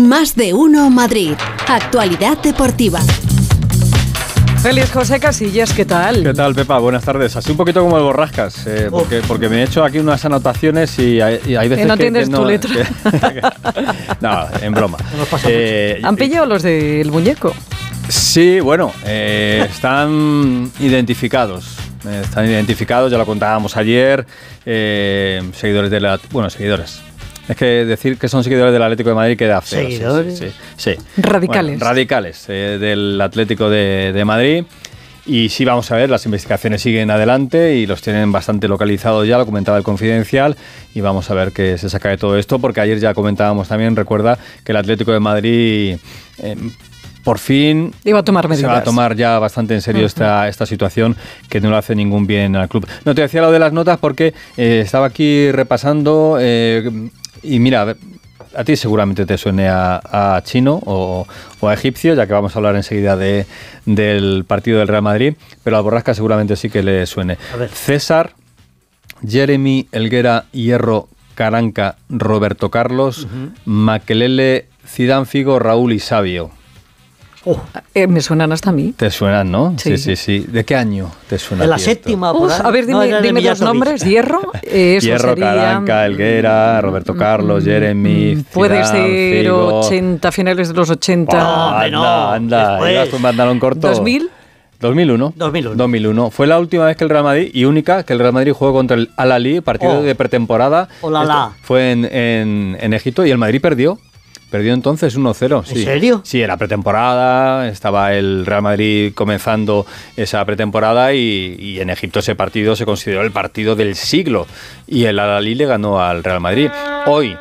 Más de uno Madrid. Actualidad deportiva. Feliz José Casillas, ¿qué tal? ¿Qué tal, Pepa? Buenas tardes. Así un poquito como el borrascas, eh, porque, porque me he hecho aquí unas anotaciones y hay, y hay veces Que no que, tienes que tu letra. que- no, en broma. Eh, ¿Han pillado los del muñeco? Sí, bueno, eh, están identificados. Están identificados, ya lo contábamos ayer. eh, seguidores de la. Bueno, seguidores. Es que decir que son seguidores del Atlético de Madrid queda feo. sí, ¿Seguidores? Sí, sí, sí. Radicales. Bueno, radicales eh, del Atlético de, de Madrid. Y sí, vamos a ver, las investigaciones siguen adelante y los tienen bastante localizados ya, lo comentaba el Confidencial, y vamos a ver qué se saca de todo esto, porque ayer ya comentábamos también, recuerda, que el Atlético de Madrid eh, por fin Iba a tomar se medidas. va a tomar ya bastante en serio esta, esta situación que no le hace ningún bien al club. No te decía lo de las notas porque eh, estaba aquí repasando eh, y mira, a ver, a ti seguramente te suene a, a chino o, o a egipcio, ya que vamos a hablar enseguida de, del partido del Real Madrid, pero a Borrasca seguramente sí que le suene. César, Jeremy, Elguera, Hierro, Caranca, Roberto Carlos, Maquelele, Zidane Figo, Raúl y Sabio. Oh, Eh, me suenan hasta a mí. Te suenan, ¿no? Sí. Sí, sí, sí. ¿De qué año te suena? en la séptima, por Uf, a ver, No, dime, de dime los nombres. Hierro, eh, eso Hierro, sería... Caranca, Elguera, Roberto Carlos, Jeremy, Mm, Puede Zidane, ser Figo. 80, finales de los 80. Oh, hombre, no. anda, anda. Después. Un pantalón corto. 2000. 2001. 2001. 2001. Fue la última vez que el Real Madrid, y única, que el Real Madrid jugó contra el Al-Ali, partido Oh. de pretemporada. Olala. Esto Fue en, en- en Egipto y el Madrid perdió. Perdió entonces 1-0. sí. serio? Sí, era pretemporada, estaba el Real Madrid comenzando esa pretemporada y, y en Egipto ese partido se consideró el partido del siglo y el Al-Ali le ganó al Real Madrid. Hoy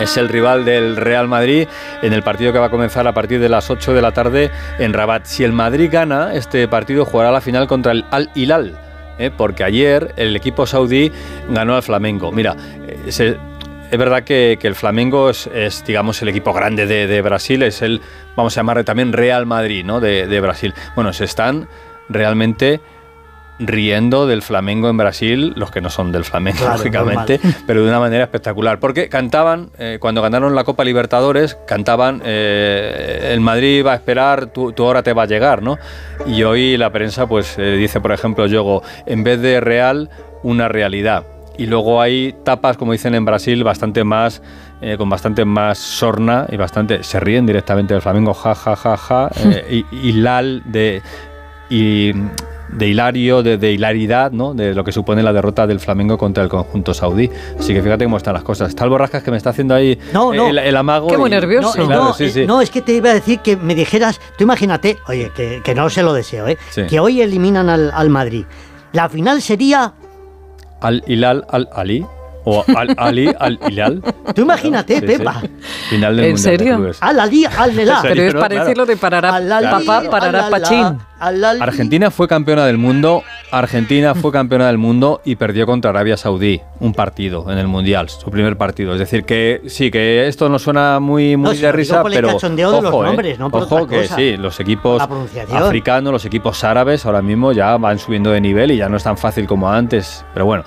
es el rival del Real Madrid en el partido que va a comenzar a partir de las 8 de la tarde en Rabat. Si el Madrid gana, este partido jugará la final contra el Al Hilal. ¿eh? Porque ayer el equipo saudí ganó al Flamengo. Mira, eh, se- es verdad que, que el Flamengo es, es, digamos, el equipo grande de, de Brasil, es el, vamos a llamarle también Real Madrid, ¿no? De, de Brasil. Bueno, se están realmente riendo del Flamengo en Brasil, los que no son del Flamengo, Claro, lógicamente, pero de una manera espectacular. Porque cantaban, eh, cuando ganaron la Copa Libertadores, cantaban, eh, el Madrid va a esperar, tu, tu hora te va a llegar, ¿no? Y hoy la prensa, pues, eh, dice, por ejemplo, Yogo, en vez de real, una realidad. Y luego hay tapas, como dicen en Brasil, bastante más, eh, con bastante más sorna y bastante, se ríen directamente del Flamengo, ja, ja, ja, ja, eh, y, y lal de... Y, de hilario, de, de hilaridad, ¿no? De lo que supone la derrota del Flamengo contra el conjunto saudí. Así que fíjate cómo están las cosas. Está el Borrascas que me está haciendo ahí No, no. El, el amago. Qué muy nervioso. No, eh, Claro, no, sí, eh, sí. no, es que te iba a decir que me dijeras, tú imagínate, oye, que, que no se lo deseo, ¿eh? Sí. que hoy eliminan al, al Madrid. La final sería, Al Hilal al Ali. O al Ali al Hilal. tú imagínate, Sí, sí. Pepa. Final del ¿En Mundial serio? Clubes. Al Ali, al Nelá. ¿En serio? Pero es parecido Claro. de parará Al Ali, papá, parará al pachín. Alá, al Ali. Argentina fue campeona del mundo. Argentina fue campeona del mundo y perdió contra Arabia Saudí un partido en el Mundial, su primer partido. Es decir, que sí, que esto no suena muy, muy No, de risa, pero. cachondeo de los ojo, eh, nombres, no por ojo que sí, los equipos africanos, los equipos árabes ahora mismo ya van subiendo de nivel y ya no es tan fácil como antes. Pero bueno.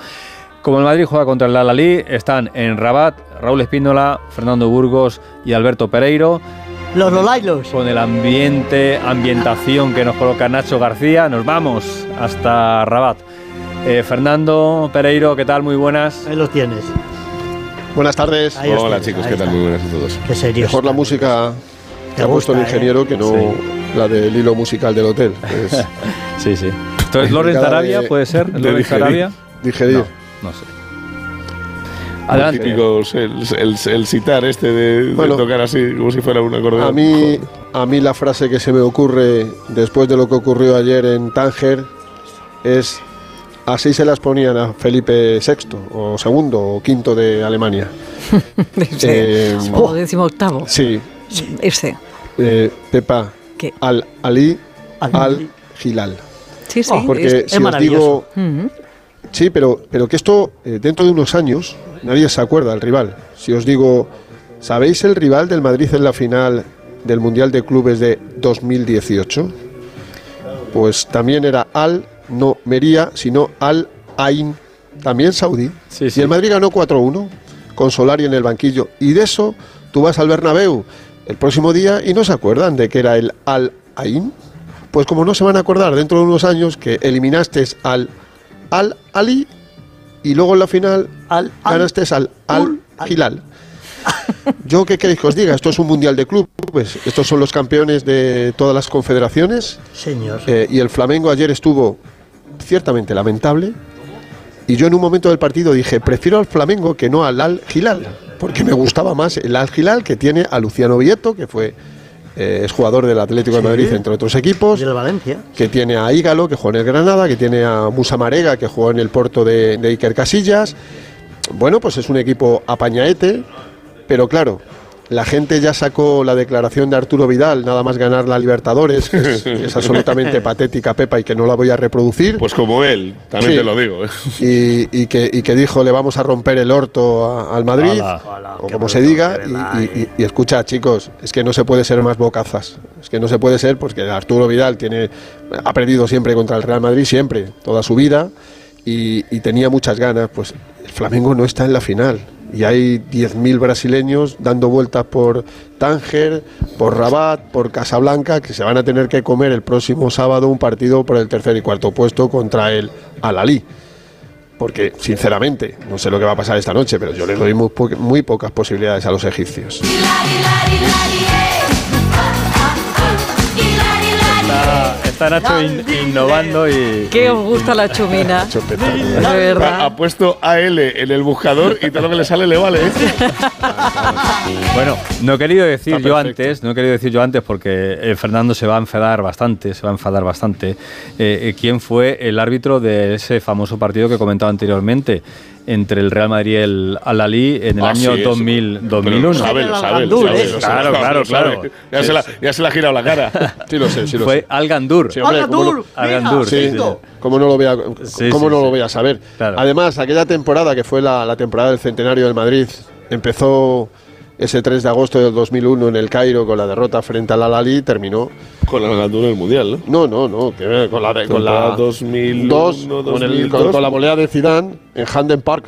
Como el Madrid juega contra el Al-Ali, están en Rabat Raúl Espíndola, Fernando Burgos y Alberto Pereiro. Los Lolailos. Con el ambiente, ambientación que nos coloca Nacho García, nos vamos hasta Rabat. Eh, Fernando Pereiro, ¿qué tal? Muy buenas. Ahí los tienes. Buenas tardes. Ahí Hola tienes, chicos, ahí ¿qué tal? Muy buenas a todos. Qué serio. Mejor la música que ha puesto el ¿eh? ingeniero que no Sí. la del hilo musical del hotel. es Sí, sí. Entonces, Lorenz Arabia, de- ¿puede ser? ¿Lorenz. Arabia? Digerir. No, no sé. Adelante. El, el, el citar este de, de tocar así, como si fuera un acordeón. A mí, a mí la frase que se me ocurre después de lo que ocurrió ayer en Tánger es así se las ponían a Felipe VI o segundo o quinto de Alemania. Sí. Eh, o décimo octavo. Sí, Ese. eh, Pepa ¿Qué? al Ali Al- al Gilal. Sí, sí. Oh, Porque es- es si os maravilloso. digo Ujú. Sí, pero, pero que esto eh, dentro de unos años nadie se acuerda del rival. Si os digo, ¿sabéis el rival del Madrid en la final del Mundial de Clubes de 2018? Pues también era Al, no Mería, sino Al Ain, también saudí. Sí, sí. Y el Madrid ganó 4-1 con Solari en el banquillo. Y de eso tú vas al Bernabéu el próximo día y no se acuerdan de que era el Al Ain. Pues como no se van a acordar dentro de unos años que eliminaste al Al Ali y luego en la final Al- al- ganaste al Al Hilal. Yo qué queréis que os diga, esto es un mundial de clubes, estos son los campeones de todas las confederaciones Señor. eh, y el Flamengo ayer estuvo ciertamente lamentable. Y yo en un momento del partido dije, prefiero al Flamengo que no al Al Hilal, porque me gustaba más el Al Hilal que tiene a Luciano Vieto, que fue eh, es jugador del Atlético de. Madrid, entre otros equipos, Y el Valencia. que tiene a Ígalo, que jugó en el Granada, que tiene a Musa Marega, que jugó en el Porto de, de Iker Casillas. Bueno, pues es un equipo apañaete, pero claro, la gente ya sacó la declaración de Arturo Vidal, nada más ganar la Libertadores, que es, que es absolutamente patética, Pepa, y que no la voy a reproducir. Pues como él, también Sí. te lo digo. ¿eh? y, y que, y que dijo le vamos a romper el orto a- al Madrid, o como se diga, y, y- eh. y- y escucha chicos, es que no se puede ser más bocazas, es que no se puede ser porque Arturo Vidal tiene, ha perdido siempre contra el Real Madrid, siempre, toda su vida, y, y tenía muchas ganas, pues el Flamengo no está en la final. Y hay 10.000 brasileños dando vueltas por Tánger, por Rabat, por Casablanca, que se van a tener que comer el próximo sábado un partido por el tercer y cuarto puesto contra el Al-Ali porque sinceramente no sé lo que va a pasar esta noche, pero yo les doy muy pocas posibilidades a los egipcios. Está, Nacho in- innovando y. ¿Qué os gusta la chumina? De Ha, verdad. ha puesto AL en el buscador y todo lo que le sale le vale. ¿eh? Bueno, no he querido decir yo antes, no he querido decir yo antes porque eh, Fernando se va a enfadar bastante, se va a enfadar bastante. Eh, eh, ¿Quién fue el árbitro de ese famoso partido que he comentado anteriormente entre el Real Madrid y el Al-Ali en el Ah, año sí, eso. 2000, Pero 2001? Lo sabe, lo sabe, lo Gandur, sabe, lo sabe, Claro, claro, claro. Ya se, la, ya se le ha girado la cara. Sí lo sé, sí lo Fue sé. Al Gandur. Sí, hombre, ¡Hola, ¿cómo no- Dur! Al Gandur, Sí. ¿cómo no lo voy a, Sí, cómo sí, no sí. lo voy a saber? Claro. Además, aquella temporada que fue la, la temporada del centenario del Madrid, empezó ese 3 de agosto del 2001 en el Cairo con la derrota frente al Al-Ali, terminó. Con la ganadura del mundial, ¿no? No, no, no, que con la de- con la Temporada 2001, dos, con, el- 2002. con- con la volea de Zidane en Handen Park.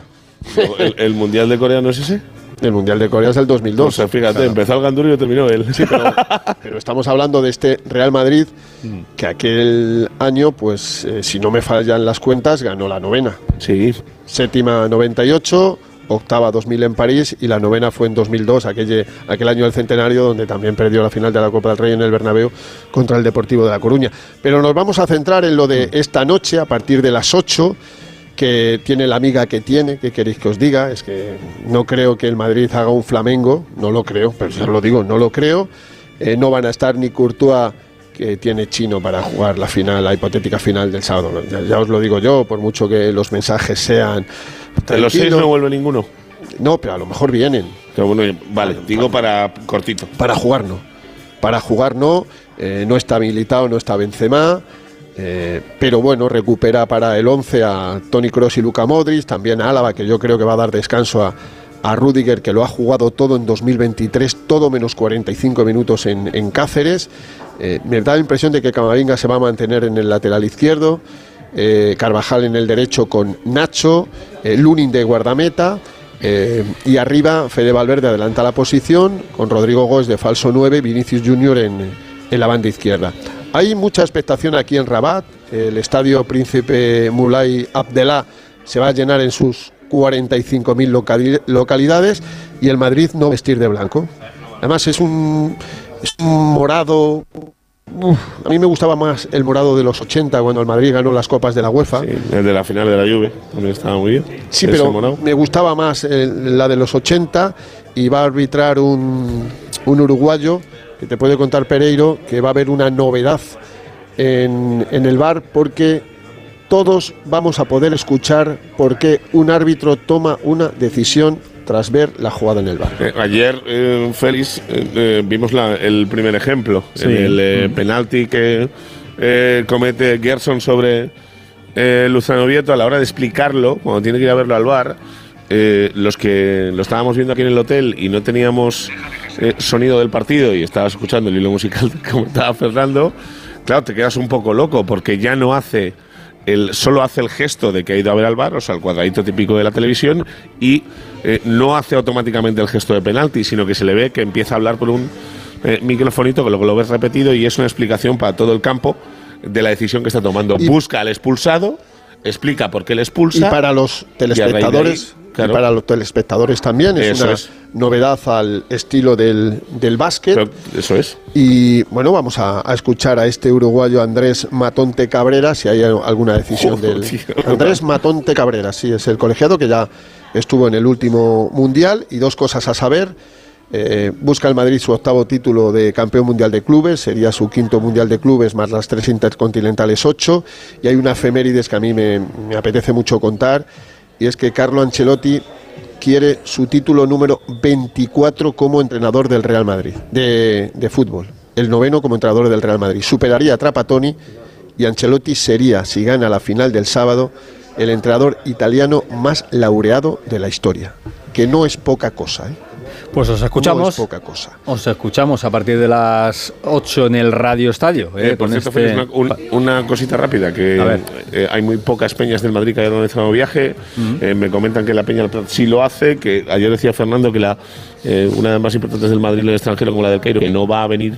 ¿El, el mundial de Corea no es ese? El Mundial de Corea es el 2002. O sea, fíjate, Claro. empezó el Gandur y lo terminó él. Sí, pero Pero estamos hablando de este Real Madrid que aquel año, pues eh, si no me fallan las cuentas, ganó la novena. sí. Séptima 98, octava 2000 en París y la novena fue en 2002, aquel, aquel año del centenario donde también perdió la final de la Copa del Rey en el Bernabéu contra el Deportivo de La Coruña. Pero nos vamos a centrar en lo de esta noche a partir de las 8 que tiene la amiga que tiene, que queréis que os diga, es que no creo que el Madrid haga un Flamengo, no lo creo, pero ya os lo digo, no lo creo. Eh, no van a estar ni Courtois, que tiene chino para jugar la final, la hipotética final del sábado. Ya, ya os lo digo yo, por mucho que los mensajes sean... De los seis no vuelve ninguno. No, pero a lo mejor vienen. Pero bueno, vale, digo para cortito. Para jugar no. Para jugar no. Eh, no está habilitado, no está Benzema. eh, pero bueno, recupera para el 11 a Tony Cross y Luca Modric, también a Álava, que yo creo que va a dar descanso a, a Rudiger, que lo ha jugado todo en 2023, todo menos 45 minutos en, en Cáceres. Eh, me da la impresión de que Camavinga se va a mantener en el lateral izquierdo, eh, Carvajal en el derecho con Nacho, eh, Lunin de guardameta. eh, y arriba Fede Valverde adelanta la posición con Rodrigo Gómez de falso 9, Vinicius Junior en, en la banda izquierda. Hay mucha expectación aquí en Rabat. El estadio Príncipe Mulay Abdelá se va a llenar en sus 45.000 locali- localidades y el Madrid no vestir de blanco. Además es un, es un morado... uf, a mí me gustaba más el morado de los 80 cuando el Madrid ganó las copas de la UEFA. Sí, el de la final de la Juve también estaba muy bien. Sí, pero morado. me gustaba más eh, la de los 80 y va a arbitrar un, un uruguayo que te puede contar Pereiro que va a haber una novedad en, en el bar porque todos vamos a poder escuchar por qué un árbitro toma una decisión tras ver la jugada en el bar. Eh, ayer, eh, Félix, eh, eh, vimos la- el primer ejemplo, Sí. en el eh, penalti que eh, comete Gerson sobre Luzano Vieto a la hora de explicarlo, cuando tiene que ir a verlo al bar. los que lo estábamos viendo aquí en el hotel y no teníamos sonido del partido y estabas escuchando el hilo musical que comentaba Fernando, claro, te quedas un poco loco porque ya no hace él solo hace el gesto de que ha ido a ver al bar, o sea, el cuadradito típico de la televisión, y eh, no hace automáticamente el gesto de penalti, sino que se le ve que empieza a hablar por un eh, microfonito, que luego lo ves repetido, y es una explicación para todo el campo de la decisión que está tomando. Y- Busca al expulsado, explica por qué le expulsa. Y para los telespectadores, claro. y para los telespectadores también, es Eso una es. novedad al estilo del, del básquet. Pero eso es. Y bueno, vamos a, a escuchar a este uruguayo Andrés Matonte Cabrera, si hay alguna decisión Joder, del. tío. Andrés Matonte Cabrera, sí, es el colegiado que ya estuvo en el último mundial. Y dos cosas a saber. Eh, busca el Madrid su octavo título de campeón mundial de clubes, sería su quinto mundial de clubes más las tres intercontinentales ocho. Y hay una efemérides que a mí me, me apetece mucho contar, y es que Carlo Ancelotti quiere su título número 24 como entrenador del Real Madrid, de, fútbol. El noveno como entrenador del Real Madrid. Superaría a Trapattoni y Ancelotti sería, si gana la final del sábado, el entrenador italiano más laureado de la historia. Que no es poca cosa, ¿eh? Pues os No escuchamos. es poca cosa. Os escuchamos a partir de las 8 en el Radio Estadio. Eh, eh, por cierto, este- Félix, una, un- una cosita rápida, que A ver. eh, hay muy pocas peñas del Madrid que hayan organizado viaje. Eh, me comentan que la Peña sí lo hace, que ayer decía Fernando que la eh, una de las más importantes del Madrid en el extranjero, como la del Cairo, que no va a venir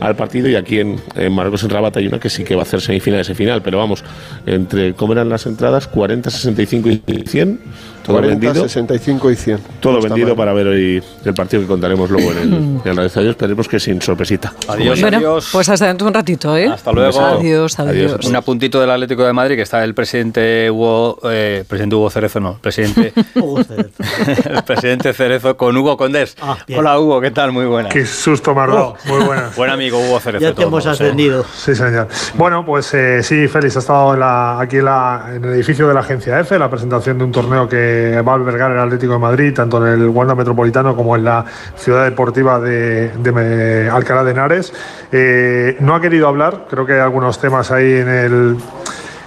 al partido y aquí en, en Marruecos en Rabat hay una que sí que va a hacer semifinales y final, pero vamos, entre cómo eran las entradas, 40, 65 y 100, todo 40, vendido. 65 y 100. Todo No vendido mal. para ver hoy el partido que contaremos luego en el, en el Radio. Esperemos que sin sorpresita. Adiós, bueno, adiós. pues hasta dentro de un ratito, ¿eh? Hasta luego. Adiós, adiós. Adiós. Un apuntito del Atlético de Madrid que está el presidente Hugo, eh, presidente Hugo Cerezo, no, presidente, Hugo Cerezo. el presidente Cerezo con Hugo Condés. Ah. Hola Hugo, ¿qué tal? Muy buena. Qué susto me dado. Muy buenas. Buen amigo Hugo Cerezo. Ya te hemos ¿eh? ascendido. Sí, señor. Bueno, pues eh, sí, Félix, ha estado en la- aquí en, la- en el edificio de la agencia F, la presentación de un torneo que va a albergar el Atlético de Madrid, tanto en el Wanda Metropolitano como en la ciudad deportiva de, Alcalá de Henares. Eh, no ha querido hablar, creo que hay algunos temas ahí en el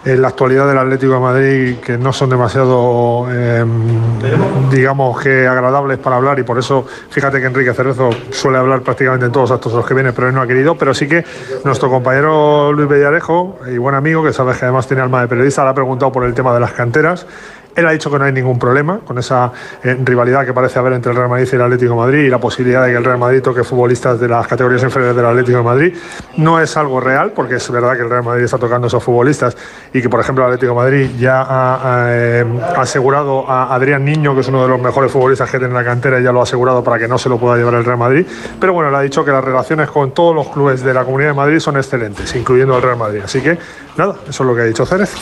la actualidad del Atlético de Madrid que no son demasiado, eh, digamos que agradables para hablar y por eso fíjate que Enrique Cerezo suele hablar prácticamente en todos los actos los que viene, pero él no ha querido, pero sí que nuestro compañero Luis Bellarejo y buen amigo, que sabes que además tiene alma de periodista, le ha preguntado por el tema de las canteras. Él ha dicho que no hay ningún problema con esa eh, rivalidad que parece haber entre el Real Madrid y el Atlético Madrid y la posibilidad de que el Real Madrid toque futbolistas de las categorías inferiores del Atlético de Madrid. No es algo real, porque es verdad que el Real Madrid está tocando esos futbolistas y que, por ejemplo, el Atlético Madrid ya ha, ha, eh, asegurado a Adrián Niño, que es uno de los mejores futbolistas que tiene en la cantera, y ya lo ha asegurado para que no se lo pueda llevar el Real Madrid. Pero bueno, le ha dicho que las relaciones con todos los clubes de la Comunidad de Madrid son excelentes, incluyendo el Real Madrid. Así que, nada, eso es lo que ha dicho Cérez.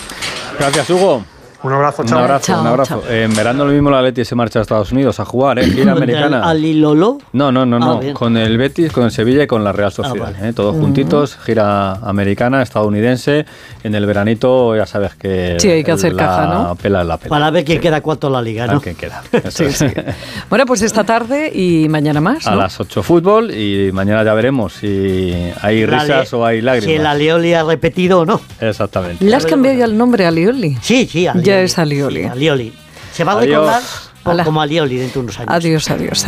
Gracias Hugo. Un abrazo, Un chao. abrazo, Chao, un abrazo. chao. En verano lo mismo la Leti se marcha a Estados Unidos a jugar, ¿eh? Gira americana. ¿Al Ilolo? No, no, no, Ah, no. con el Betis, con el Sevilla y con la Real Sociedad. vale. ¿eh? Todos juntitos, gira americana, estadounidense. En el veranito ya sabes que. Sí, hay que hacer la caja, ¿no? pela la pela. Para ver quién queda cuarto en la liga, ¿no? que queda. Eso es. Bueno, pues esta tarde y mañana más. A las 8 fútbol y mañana ya veremos si hay La risas o hay Si el lágrimas. Alioli ha repetido o no. Exactamente. ¿Le has cambiado ya el nombre a Lioli? Sí, sí, Alioli. Ya es Alioli. Alioli. Se va a Adiós. recordar como Alioli dentro de unos años. Adiós, adiós, adiós.